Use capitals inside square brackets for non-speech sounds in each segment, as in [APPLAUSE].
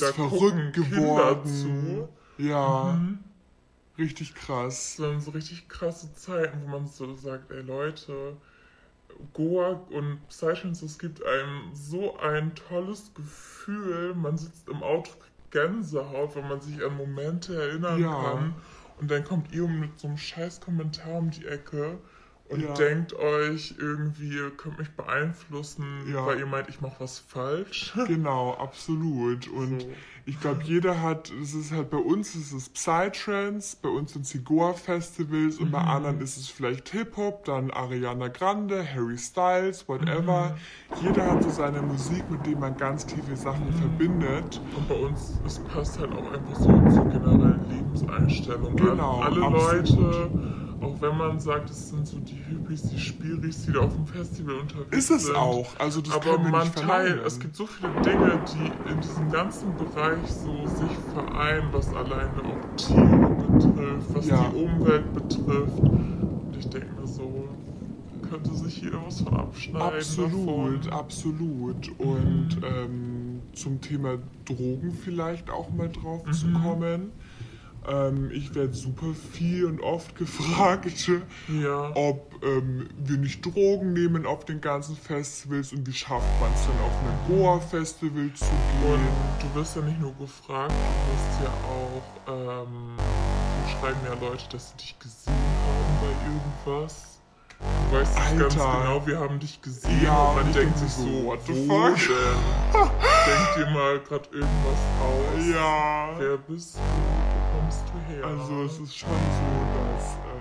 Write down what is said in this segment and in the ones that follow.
bist da verrückt geworden. Ja, Mhm. richtig krass. Das waren so richtig krasse Zeiten, wo man so sagt, ey Leute, Goa und Psytrance, es gibt einem so ein tolles Gefühl. Man sitzt im Auto, Gänsehaut, wenn man sich an Momente erinnern Ja. kann. Und dann kommt ihr mit so einem scheiß Kommentar um die Ecke und Ja. denkt euch irgendwie, ihr könnt mich beeinflussen, Ja. weil ihr meint, ich mache was falsch. [LAUGHS] Genau, absolut. Und So. ich glaube, jeder hat, es ist halt bei uns ist es Psytrance, bei uns sind es die Goa-Festivals und bei Mhm. anderen ist es vielleicht Hip-Hop, dann Ariana Grande, Harry Styles, whatever. Jeder hat so seine Musik, mit dem man ganz tiefe Sachen Mhm. verbindet. Und bei uns, es passt halt auch einfach so zur generellen Lebenseinstellung. Genau, Alle absolut. Leute, auch wenn man sagt, es sind so die Hippies, die Spiris, die da auf dem Festival unterwegs Ist es sind. auch. Also das Aber können wir man nicht teilt, es gibt so viele Dinge, die in diesem ganzen Bereich so sich vereinen, was alleine auch Tiere betrifft, was Ja. die Umwelt betrifft. Und ich denke mir so, könnte sich jeder was von abschneiden. Absolut, davon. absolut. Und Mhm. ähm, zum Thema Drogen vielleicht auch mal drauf zu Mhm. kommen. Ähm, ich werde super viel und oft gefragt, Ja. ob ähm, wir nicht Drogen nehmen auf den ganzen Festivals und wie schafft man es dann auf ein Goa-Festival zu Und gehen. du wirst ja nicht nur gefragt, du wirst ja auch, ähm, so schreiben ja Leute, dass sie dich gesehen haben bei irgendwas. Du weißt es ganz genau, wir haben dich gesehen Ja, und man und denkt sich so, so, what the fuck? denn? Denkt dir mal gerade irgendwas aus. Ja, Wer bist du? Kommst du her? also es ist schon so, dass...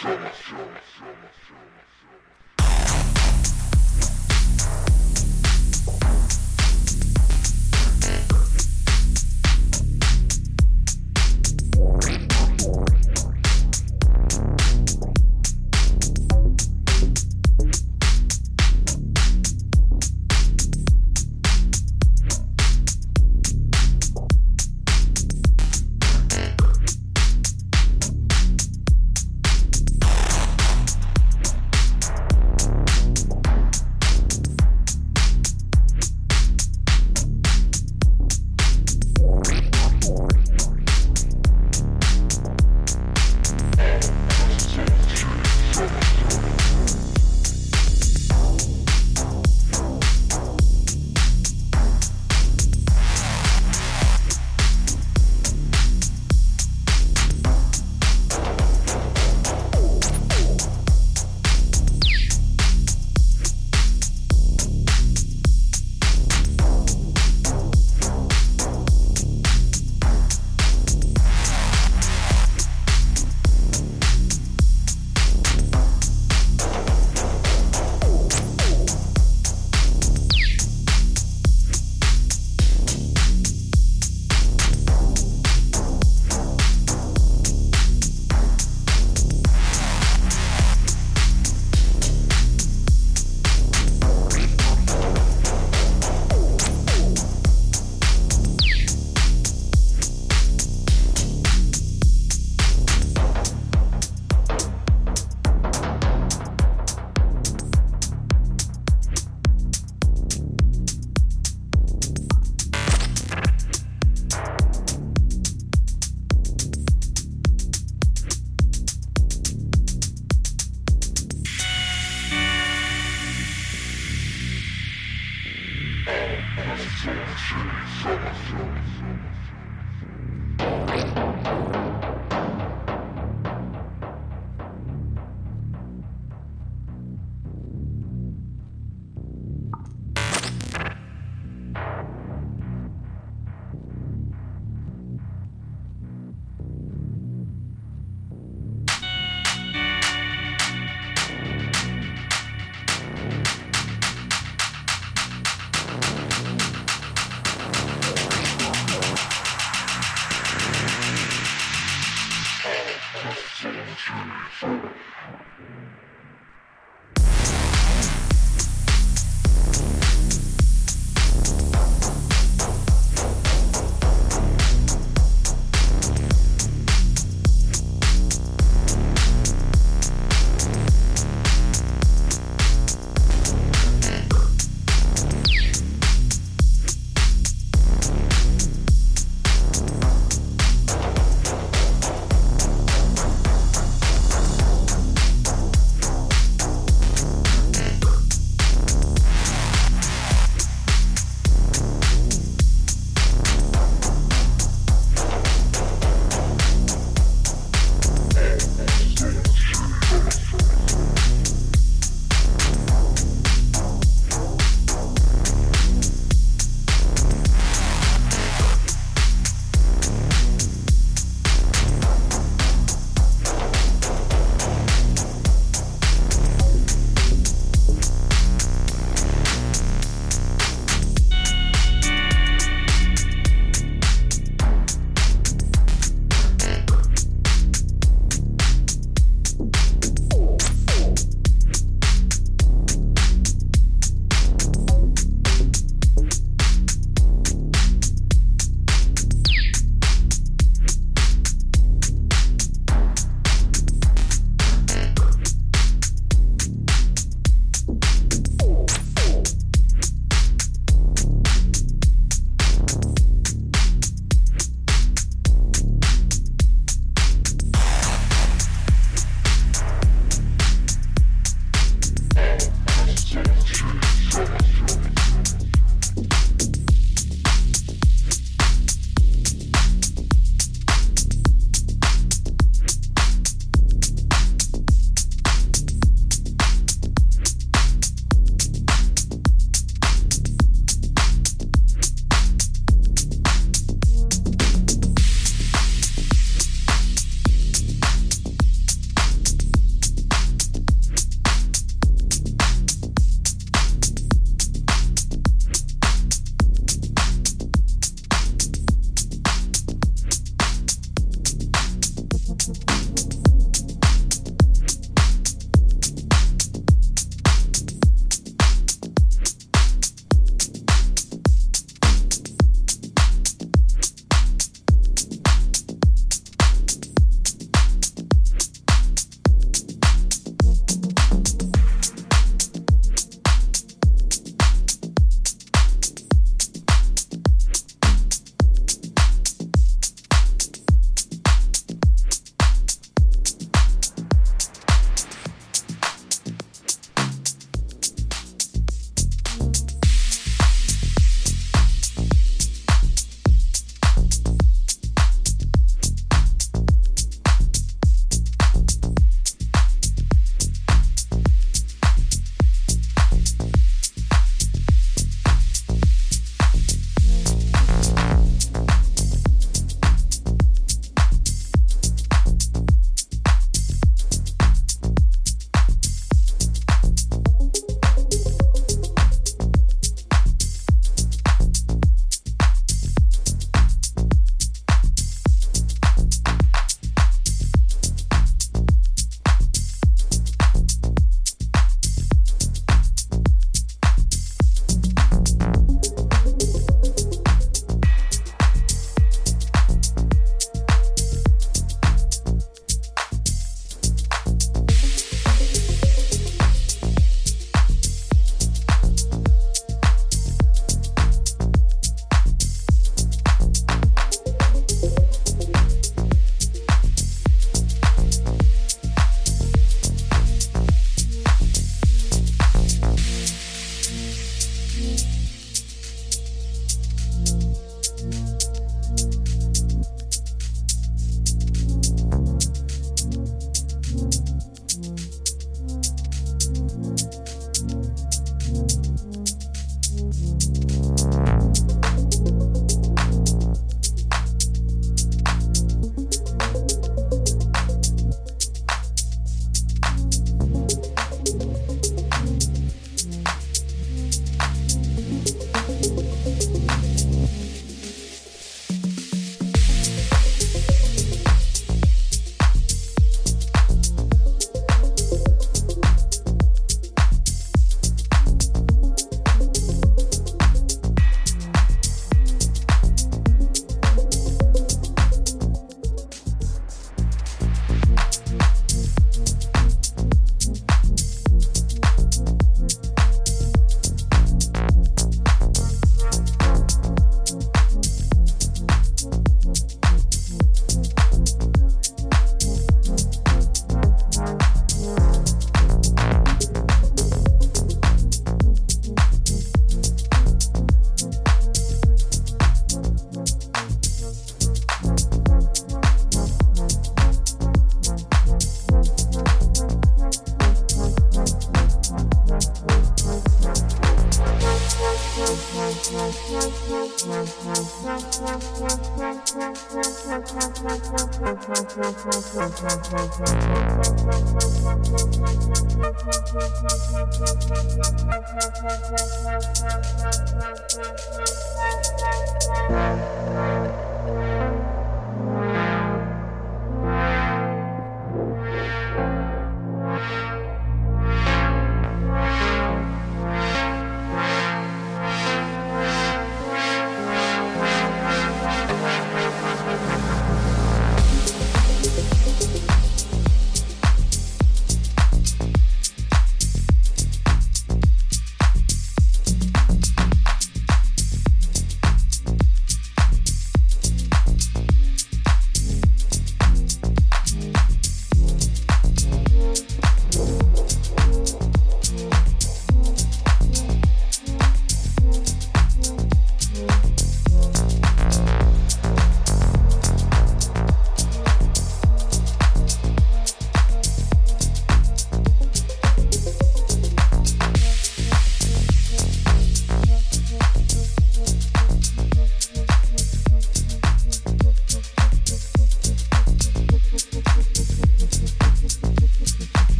Chama, chama, chama, chama, chama.